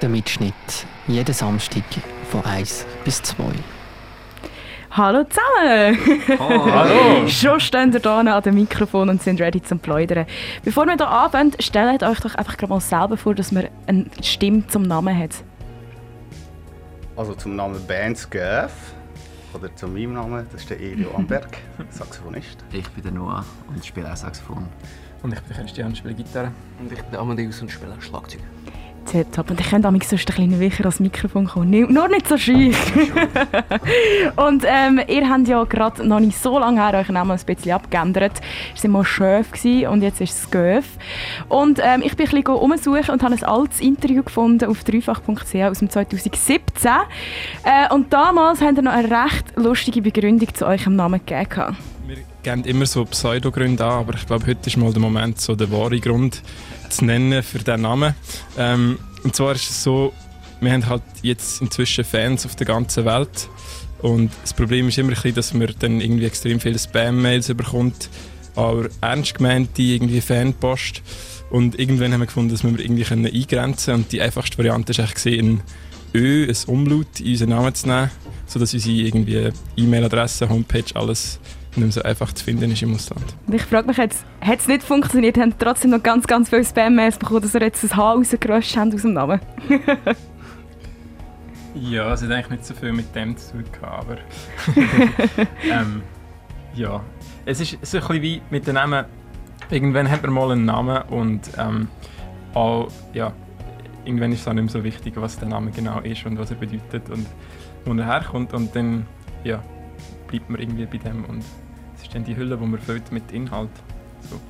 Der Mitschnitt. Jeden Samstag von 1 bis 2. Hallo zusammen! Oh, hallo! Schon stehen wir hier an dem Mikrofon und sind ready zum Plaudern. Bevor wir hier anfangen, stellt euch doch einfach gerade mal selber vor, dass man eine Stimme zum Namen hat. Also zum Namen Bands Göf oder zu meinem Namen, das ist der Elio Amberg, Saxophonist. Ich bin der Noah und spiele auch Saxophon. Und ich bin Christian, spiele Gitarre. Und ich bin Amadeus und spiele Schlagzeug. Setup. Und ich könnte mich sonst ein bisschen weicher ans Mikrofon kommen. Nur nicht so scheu. und ähm, ihr habt ja gerade noch nicht so lange her euren Namen ein bisschen abgeändert. Es war mal Schöf und jetzt ist es Göf. Und ähm, ich bin ein bisschen umsuchen und habe ein altes Interview gefunden auf dreifach.ch aus dem 2017. Äh, und damals habt ihr noch eine recht lustige Begründung zu eurem Namen gegeben. Geben immer so Pseudogründe an, aber ich glaube, heute ist mal der Moment, so der wahre Grund zu nennen für diesen Namen. Ähm, und zwar ist es so, wir haben halt jetzt inzwischen Fans auf der ganzen Welt und das Problem ist immer bisschen, dass man dann irgendwie extrem viele Spam-Mails bekommt, aber ernst gemeinte irgendwie Fanpost und irgendwann haben wir gefunden, dass wir irgendwie eingrenzen können und die einfachste Variante ist eigentlich ein Ö, ein Umlaut in unseren Namen zu nehmen, sodass unsere E-Mail-Adresse, Homepage, alles nicht mehr so einfach zu finden ist im Ausland. Ich frage mich jetzt, hat es nicht funktioniert, haben trotzdem noch ganz, ganz viele Spam-Mails bekommen, dass ihr jetzt ein H rausgeröscht habt aus dem Namen? ja, es hat eigentlich nicht so viel mit dem zu tun aber ähm, ja. Es ist so ein bisschen wie mit dem Namen, irgendwann hat man mal einen Namen und ähm, auch, ja, irgendwann ist es auch nicht mehr so wichtig, was der Name genau ist und was er bedeutet und wo er herkommt und dann, ja, bleibt man irgendwie bei dem und es ist dann die Hülle, die man füllt mit Inhalt. So.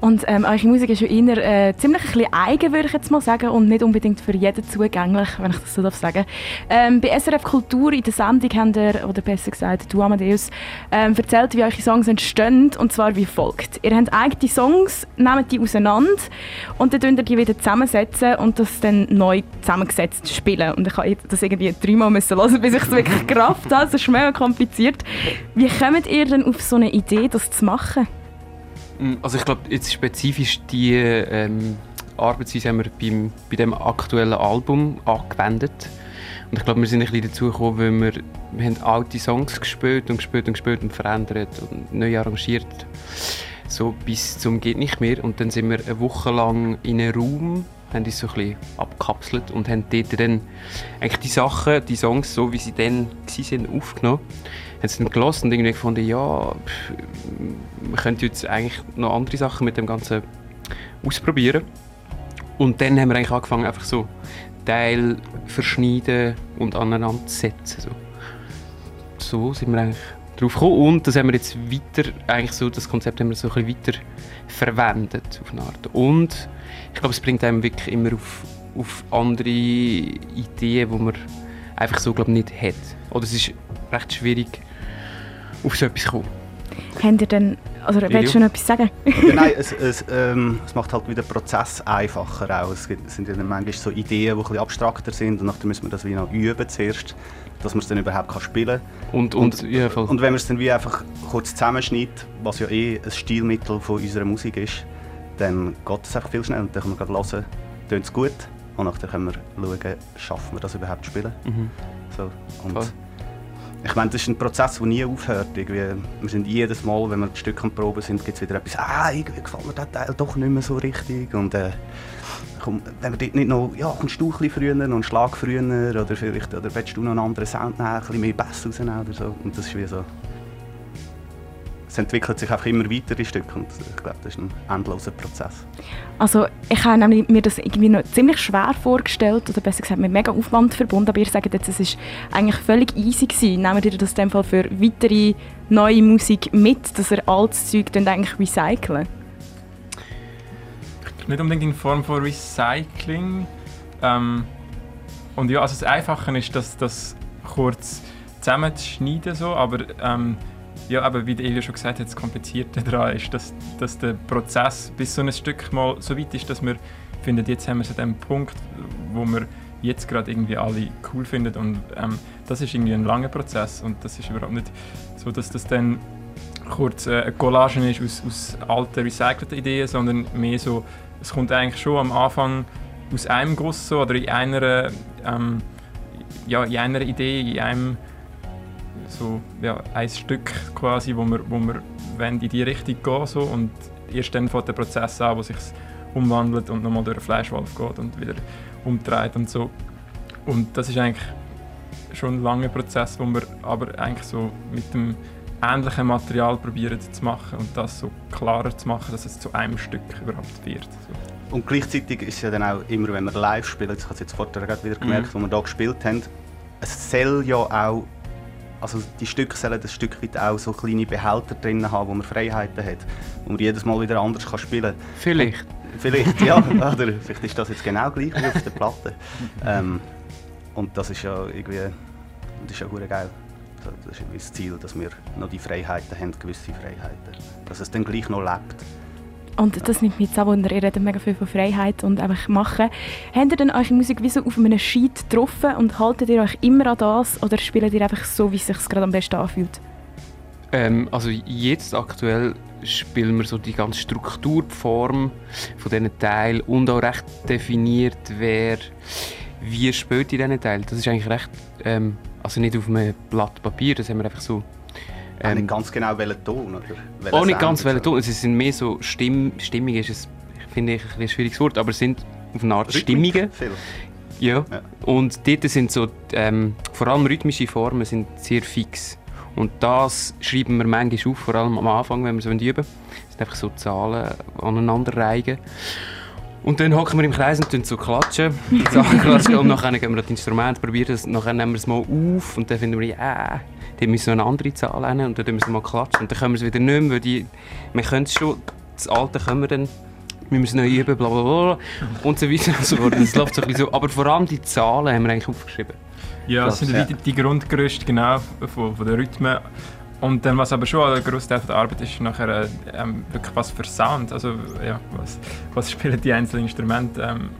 Und ähm, eure Musik ist ja eher äh, ziemlich ein bisschen eigen, würde ich jetzt mal sagen, und nicht unbedingt für jeden zugänglich, wenn ich das so darf sagen. Ähm, bei SRF Kultur in der Sendung habt ihr, oder besser gesagt, du Amadeus, ähm, erzählt, wie eure Songs entstehen, und zwar wie folgt. Ihr habt eigene Songs, nehmt die auseinander und dann ihr die wieder zusammensetzen und das dann neu zusammengesetzt spielen. Und ich habe das irgendwie dreimal müssen hören, bis ich es wirklich gerafft habe. Das ist mega kompliziert. Wie kommt ihr denn auf so eine Idee, das zu machen? Mm, also ich glaube, jetzt spezifisch die ähm, Arbeitsweise haben wir beim, bei dem aktuellen Album angewendet. Und ich glaube, wir sind ein bisschen dazu gekommen, weil wir, wir haben alte Songs gespielt und gespielt und gespielt und verändert und neu arrangiert. So bis zum geht nicht mehr. Und dann sind wir eine Woche lang in einem Raum, haben uns so ein bisschen abgekapselt und haben dort dann eigentlich die Sachen, die Songs, so wie sie dann waren, aufgenommen haben sie dann gelassen und irgendwie gefunden, ja, pff, man könnte jetzt eigentlich noch andere Sachen mit dem Ganzen ausprobieren. Und dann haben wir eigentlich angefangen, einfach so Teil verschneiden und aneinander setzen. So. so sind wir eigentlich drauf gekommen und das haben wir jetzt weiter, eigentlich so, das Konzept haben wir so ein bisschen weiter verwendet auf eine Art. Und ich glaube, es bringt einem wirklich immer auf, auf andere Ideen, die man einfach so glaube nicht hat. Oder es ist recht schwierig, auf so etwas kommen. Habt ihr denn, also willst du schon etwas sagen? ja, nein, es, es, ähm, es, macht halt wieder den Prozess einfacher auch. Es, gibt, es sind ja manchmal so Ideen, die etwas abstrakter sind und nachher müssen wir das wie noch üben zuerst, dass man es dann überhaupt kann spielen kann. Und, und, und, ja, und wenn man es dann wie einfach kurz zusammenschneidet, was ja eh ein Stilmittel von unserer Musik ist, dann geht es einfach viel schneller und dann kann man gerade hören, tönt es gut und nachher können wir schauen, schaffen wir das überhaupt zu spielen. Mhm. So, und Voll ich meine, das ist ein Prozess, der nie aufhört. Irgendwie, wir sind jedes Mal, wenn wir Stück am Proben sind, gibt es wieder etwas, ah, irgendwie gefällt mir der Teil doch nicht mehr so richtig. Und äh, komm, wenn wir dort nicht noch, ja, kommst du ein früher, noch einen Schlag früher, oder vielleicht, oder willst du noch einen anderen Sound nehmen, ein bisschen mehr Bass rausnehmen oder so. Und das ist wie so, es entwickelt sich einfach immer weiter die Stücke und ich glaube, das ist ein endloser Prozess. Also ich habe mir das irgendwie noch ziemlich schwer vorgestellt oder besser gesagt mit mega Aufwand verbunden, aber ihr sagt jetzt, es ist eigentlich völlig easy gewesen. Nehmt ihr das in dem Fall für weitere neue Musik mit, dass ihr altes Zeug dann eigentlich recyceln? Nicht unbedingt in Form von Recycling. Ähm, und ja, also das Einfache ist, dass das kurz zusammenzuschneiden, so, aber ähm, ja, aber wie Elia schon gesagt hat, das Komplizierte daran ist, dass, dass der Prozess bis so ein Stück mal so weit ist, dass wir finden, jetzt haben wir so den Punkt, wo wir jetzt gerade irgendwie alle cool finden. Und ähm, das ist irgendwie ein langer Prozess und das ist überhaupt nicht so, dass das dann kurz äh, eine Collage ist aus, aus alten, recycelten Ideen, sondern mehr so, es kommt eigentlich schon am Anfang aus einem Guss so, oder in einer, ähm, ja, in einer Idee, in einem so, ja, ein Stück quasi, wo wir, wo wir in die Richtung gehen so, und erst dann fängt der Prozess an, wo sich umwandelt und nochmal durch den Fleischwolf geht und wieder umdreht und so. Und das ist eigentlich schon ein langer Prozess, wo wir aber eigentlich so mit dem ähnlichen Material probieren zu machen und das so klarer zu machen, dass es zu einem Stück überhaupt wird. So. Und gleichzeitig ist es ja dann auch immer, wenn wir live spielen, ich habe es jetzt vorher gerade wieder gemerkt, Mhm. wo wir hier gespielt haben, es soll ja auch, also die Stücke sollen ein Stück weit auch so kleine Behälter drin haben, wo man Freiheiten hat, wo man jedes Mal wieder anders kann spielen kann. Vielleicht. Vielleicht, ja, oder vielleicht ist das jetzt genau gleich wie auf der Platte. Ähm, und das ist ja irgendwie, das ist ja gut geil. Das ist das Ziel, dass wir noch die Freiheiten haben, gewisse Freiheiten. Dass es dann gleich noch lebt. Und das nimmt mich jetzt auch wunder. Ihr redet mega viel von Freiheit und einfach machen. Habt ihr denn eure Musik wie so auf einem Sheet getroffen und haltet ihr euch immer an das oder spielt ihr einfach so, wie es sich gerade am besten anfühlt? Ähm, also jetzt aktuell spielen wir so die ganze Struktur, die Form von diesen Teilen und auch recht definiert, wer wie spielt in diesen Teilen. Das ist eigentlich recht, ähm, also nicht auf einem Blatt Papier, das haben wir einfach so... Ähm, nicht ganz genau welchen Ton, oder? welchen auch nicht ganz welchen. Ton, es sind mehr so Stimm, Stimmung ist es, finde ich, ein schwieriges Wort, aber es sind auf eine Art Rhythmik Stimmungen. Viel. Ja. Ja. Und dort sind so, ähm, vor allem rhythmische Formen sind sehr fix. Und das schreiben wir manchmal auf, vor allem am Anfang, wenn wir so üben. Das sind einfach so Zahlen aneinander reigen. Und dann hocken wir im Kreis und so klatschen. Zahlen klatschen und nachher gehen wir das Instrument, probieren das, nachher nehmen wir es mal auf und dann finden wir, ja, dann müssen wir noch eine andere Zahl nehmen und dann müssen wir mal klatschen. Und dann können wir es wieder nicht mehr, weil die, wir können es schon, das Alte können wir dann wir müssen neu üben, bla bla bla und so weiter und so fort. Das läuft so ein bisschen so. Aber vor allem die Zahlen haben wir eigentlich aufgeschrieben. Ja, das sind Ja. die, die Grundgerüste genau von, von den Rhythmen. Und dann, was aber schon ein grosser Teil der Arbeit ist, nachher äh, ähm, wirklich was für Sound. Also, ja, was, was spielen die einzelnen Instrumente ähm,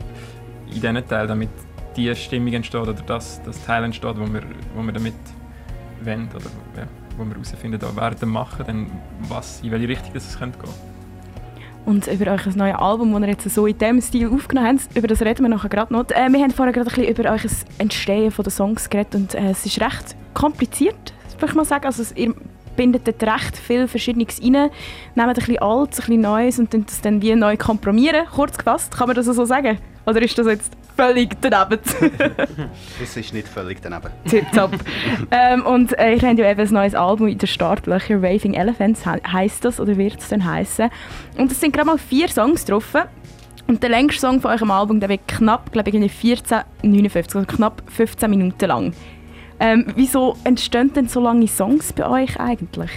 in diesen Teilen, damit die Stimmung entsteht oder das, das Teil entsteht, wo wir, wo wir damit wollen oder ja, wo wir herausfinden, dem Machen, dann was, in welche Richtung es könnte gehen. Und über euer neues Album, das ihr jetzt so in diesem Stil aufgenommen habt, über das reden wir nachher gerade noch. Äh, wir haben vorher gerade ein bisschen über euer Entstehen den Songs geredet und äh, es ist recht kompliziert, würde ich mal sagen. Also, ihr bindet dort recht viel Verschiedenes rein, nehmt ein bisschen Altes, ein bisschen Neues und das dann wie neu kompromieren, kurz gefasst. Kann man das so sagen? Oder ist das jetzt völlig daneben? Es ist nicht völlig daneben. Tipptopp. ähm, und äh, ihr habt ja eben ein neues Album in der Startlöcher, Raving Elephants he heisst das oder wird es dann heißen. Und es sind gerade mal vier Songs drauf. Und der längste Song von eurem Album, der wird knapp, glaube ich, irgendwie 14,59, also knapp 15 Minuten lang. Ähm, wieso entstehen denn so lange Songs bei euch eigentlich?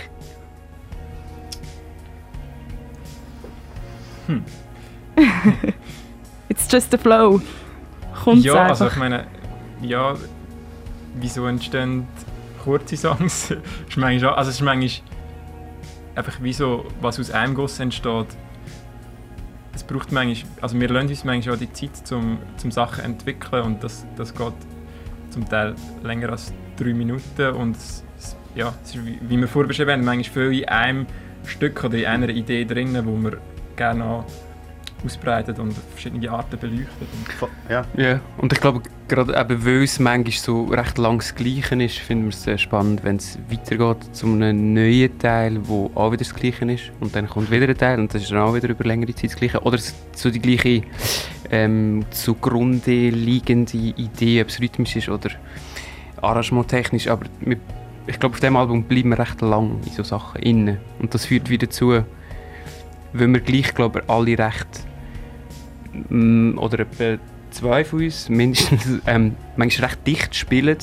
Hm. It's just the flow. Kommt ja, einfach. also ich meine, ja, wieso entstehen kurze Songs? ist manchmal, also es ist manchmal einfach wieso, was aus einem Guss entsteht. Es braucht manchmal, also wir lassen uns manchmal auch die Zeit zum, zum Sachen entwickeln und das, das geht zum Teil länger als drei Minuten und ja, es ist wie, wie wir vorher beschrieben haben, manchmal viel in einem Stück oder in einer Idee drin, wo wir gerne auch ausbreitet und auf verschiedene Arten beleuchtet. Ja, Ja, und ich glaube, gerade eben, weil es manchmal so recht lang das Gleiche ist, finden wir es sehr spannend, wenn es weitergeht zu einem neuen Teil, wo auch wieder das Gleiche ist. Und dann kommt wieder ein Teil und das ist dann auch wieder über längere Zeit das Gleiche. Oder es- so die gleiche ähm, zugrunde liegende Idee, ob es rhythmisch ist oder arrangementtechnisch. Aber wir, ich glaube, auf diesem Album bleiben wir recht lang in so Sachen inne. Und das führt wieder zu, weil wir gleich, glaube ich, alle recht mm, oder etwa zwei von uns mindestens ähm, manchmal recht dicht spielen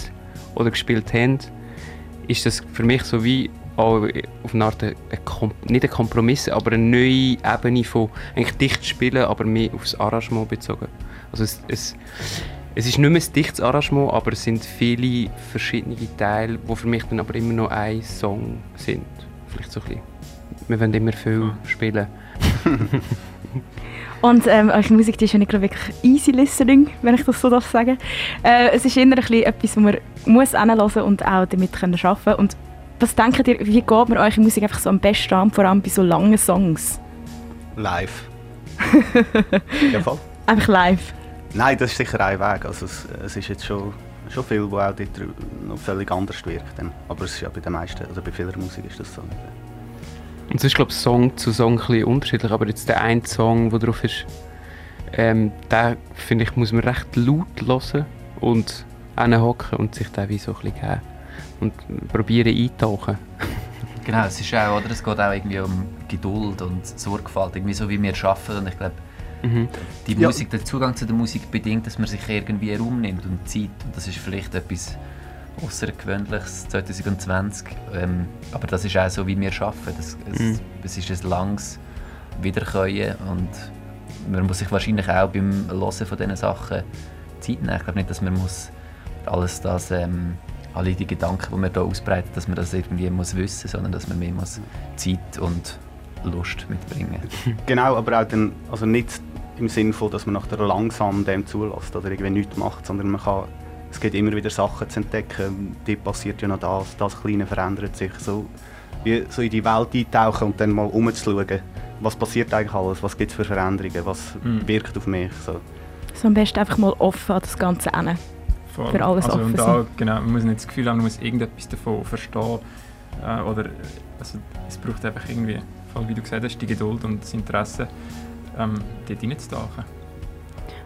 oder gespielt haben, ist das für mich so wie auf eine Art ein, ein Kom nicht ein Kompromiss, aber eine neue Ebene von eigentlich dicht spielen, aber mehr aufs Arrangement bezogen. Also es, es, es ist nicht mehr ein dichtes Arrangement, aber es sind viele verschiedene Teile, die für mich dann aber immer noch ein Song sind. Vielleicht so ein bisschen. Wir wollen immer viel spielen. Und ähm, eure Musik die ist ja nicht gerade wirklich easy listening, wenn ich das so darf sagen. Äh, es ist eher ein bisschen etwas, wo man muss hinhören und auch damit können arbeiten Und was denkt ihr, wie geht man eure Musik einfach so am besten an, vor allem bei so langen Songs? live. ja, voll. Einfach live. Nein, das ist sicher ein Weg. Also es, es ist jetzt schon, schon viel, wo auch dort noch völlig anders wirkt. Dann. Aber es ist ja bei den meisten, oder bei vieler Musik ist das so. Und es ist, glaube ich, Song zu Song ein bisschen unterschiedlich, aber jetzt der eine Song, der drauf ist, ähm, den, finde ich, muss man recht laut hören und hocken und sich den wie so ein bisschen geben und probieren eintauchen. genau, es ist auch, oder? Es geht auch irgendwie um Geduld und Sorgfalt, irgendwie so wie wir arbeiten und ich glaube, mhm. die Musik, der Zugang zu der Musik bedingt, dass man sich irgendwie Raum nimmt und Zeit und das ist vielleicht etwas außergewöhnliches 2020, ähm, aber das ist auch so, wie wir arbeiten. Das, es, mhm. es ist ein langes Wiederkäuen und man muss sich wahrscheinlich auch beim Hören von diesen Sachen Zeit nehmen. Ich glaube nicht, dass man muss alles das, ähm, alle die Gedanken, die man hier ausbreitet, dass man das irgendwie muss wissen, sondern dass man mehr muss Zeit und Lust mitbringen. Genau, aber auch dann, also nicht im Sinne von, dass man nach der langsam dem zulässt oder irgendwie nichts macht, sondern man kann, es geht immer wieder Sachen zu entdecken. Dort passiert ja noch das, das Kleine verändert sich. So, wie so in die Welt eintauchen und dann mal umzuschauen, was passiert eigentlich alles, was gibt es für Veränderungen, was mhm. wirkt auf mich. So. so am besten einfach mal offen an das Ganze hin. Für alles also, offen und da, genau, Man muss nicht das Gefühl haben, man muss irgendetwas davon verstehen. Äh, oder, also, es braucht einfach irgendwie, wie du gesagt hast, die Geduld und das Interesse, ähm, dort reinzutauchen.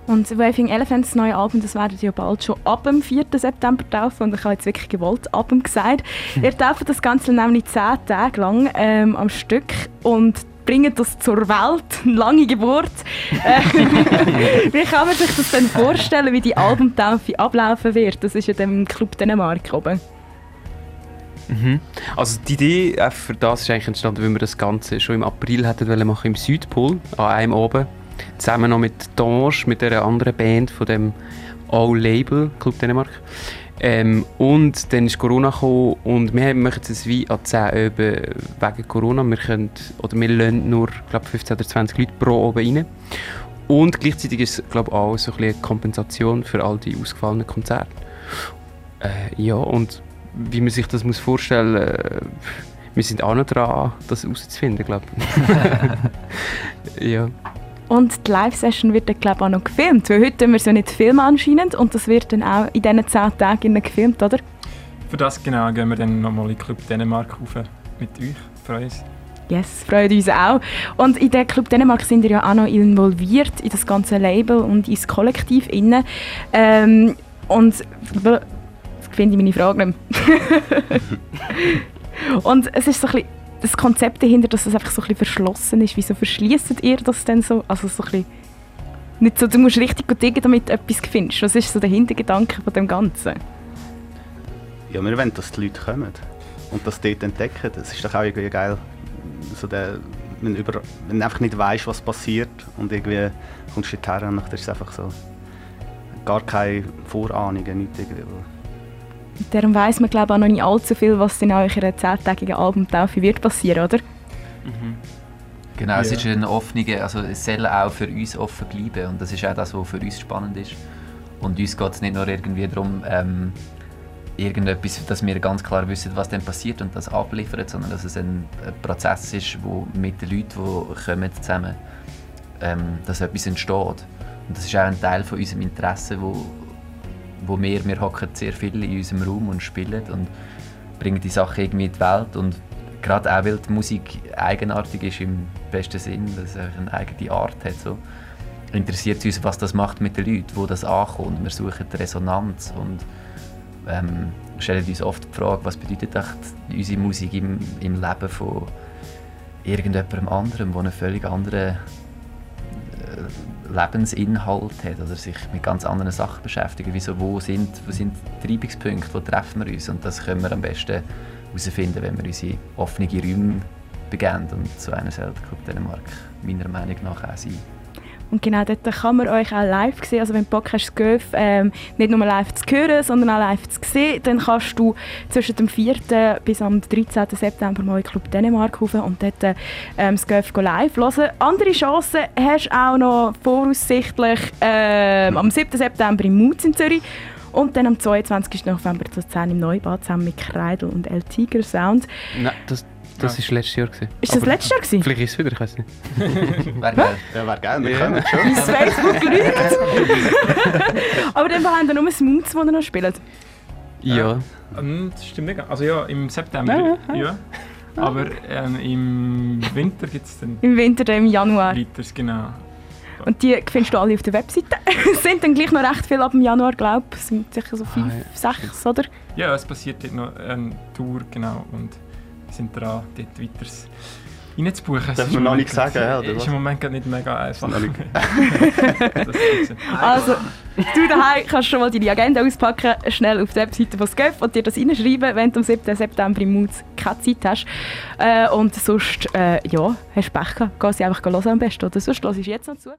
Und Waving Elephants, das neue Album, das werdet ihr bald schon ab dem 4. September taufen. Und ich habe jetzt wirklich gewollt ab dem gesagt. ihr tauft das Ganze nämlich 10 Tage lang ähm, am Stück. Und bringen das zur Welt, eine lange Geburt. Äh, wie kann man sich das denn vorstellen, wie die Albumtaufe ablaufen wird? Das ist ja dem Club Dänemark oben. Mhm. Also die Idee äh, für das ist eigentlich entstanden, weil wir das Ganze schon im April hätten wollen machen im Südpol, an einem oben, zusammen noch mit Dange, mit einer anderen Band von dem All Label Club Dänemark. Ähm, und dann ist Corona gekommen und wir machen es wie an 10 Öben wegen Corona. Wir, können, oder wir lassen nur glaub, 15 oder 20 Leute pro oben rein. Und gleichzeitig ist es glaub, auch so ein eine Kompensation für all die ausgefallenen Konzerte. Äh, ja, und wie man sich das muss vorstellen muss, äh, wir sind auch noch dran, das herauszufinden, glaube ich. ja. Und die Live-Session wird dann, glaube ich, auch noch gefilmt. Weil heute wir ja nicht filmen anscheinend und das wird dann auch in diesen 10 Tagen gefilmt, oder? Für das genau gehen wir dann nochmal in Club Dänemark rauf mit euch. Freuen uns. Yes, freut uns auch. Und in der Club Dänemark sind wir ja auch noch involviert in das ganze Label und ins Kollektiv inne. Ähm, und finde ich meine Frage nicht Und es ist so ein bisschen das Konzept dahinter, dass es einfach so ein bisschen verschlossen ist. Wieso verschließt ihr das denn so? Also so ein bisschen nicht so, du musst richtig diggen, damit du etwas findest. Was ist so der Hintergedanke von dem Ganzen? Ja, wir wollen, dass die Leute kommen und das dort entdecken. Das ist doch auch irgendwie geil. So der, wenn, über, wenn du einfach nicht weißt, was passiert und irgendwie kommst du dorthin und dann ist es einfach so gar keine Vorahnungen, nichts irgendwie. Darum weiss man glaube auch noch nicht allzu viel, was in eurer zehntägigen Albumtaufe wird passieren, oder? Mhm. Genau, ja. es ist eine offene, also es soll auch für uns offen bleiben und das ist auch das, was für uns spannend ist. Und uns geht es nicht nur irgendwie darum, ähm, irgendetwas, dass wir ganz klar wissen, was dann passiert und das abliefern, sondern dass es ein, Prozess ist, wo mit den Leuten, die kommen, zusammen ähm, dass etwas entsteht. Und das ist auch ein Teil von unserem Interesse, wo, wo wir, wir hocken sehr viel in unserem Raum und spielen und bringen die Sachen irgendwie in die Welt und gerade auch weil die Musik eigenartig ist im besten Sinn, dass es eine eigene Art hat, so, interessiert uns, was das macht mit den Leuten, wo das ankommt. Wir suchen die Resonanz und ähm, stellen uns oft die Frage, was bedeutet unsere Musik im, im Leben von irgendjemandem anderem, der einen völlig anderen Lebensinhalt hat oder sich mit ganz anderen Sachen beschäftigt. Wieso, wo sind, wo sind Treibungspunkte, wo treffen wir uns? Und das können wir am besten herausfinden, wenn wir unsere offenen Räume begeben. Und so einer sollte Club Dänemark meiner Meinung nach auch sein. Und genau dort kann man euch auch live sehen. Also wenn du Bock hast, Göf ähm, nicht nur live zu hören, sondern auch live zu sehen, dann kannst du zwischen dem 4. bis am 13. September mal in Club Dänemark rauf und dort ähm, das Göf live hören. Andere Chancen hast du auch noch voraussichtlich ähm, am 7. September im Mutz in Zürich und dann am 22. November zu 10 im Neubad zusammen mit Kreidel und El Tiger Sound. Nein, das Das war letztes Jahr. Gewesen. Ist das letztes Jahr gewesen? Vielleicht ist es wieder, ich weiß nicht. Wäre geil. Ja, wäre geil, wir Ja. können schon. Mein Facebook lügt. Aber dann haben wir nur Smooths, die ihr noch spielt. Ja. Ähm, Das stimmt nicht. ganz. Also ja, im September. Ja, Ja. ja. Aber ähm, im Winter gibt es dann Im Winter, dann im Januar. weiteres, genau. Und die findest du alle auf der Webseite. es sind dann gleich noch recht viel ab dem Januar, glaube ich. Es sind sicher so fünf, Ah, sechs, oder? Ja, es passiert dort noch eine Tour, genau. Und wir sind dran, dort weiter reinzubuchen. Darf ist man im noch Moment nicht sagen, ja, oder Ist im Moment gerade nicht mega einfach. Das. Also, du daheim kannst schon mal deine Agenda auspacken, schnell auf die Webseite von SCEF und dir das reinschreiben, wenn du am 7. September im Moods keine Zeit hast. Äh, und sonst, äh, ja, hast du Pech gehabt. Geh sie einfach hören am besten. Oder sonst hörst du jetzt noch zu.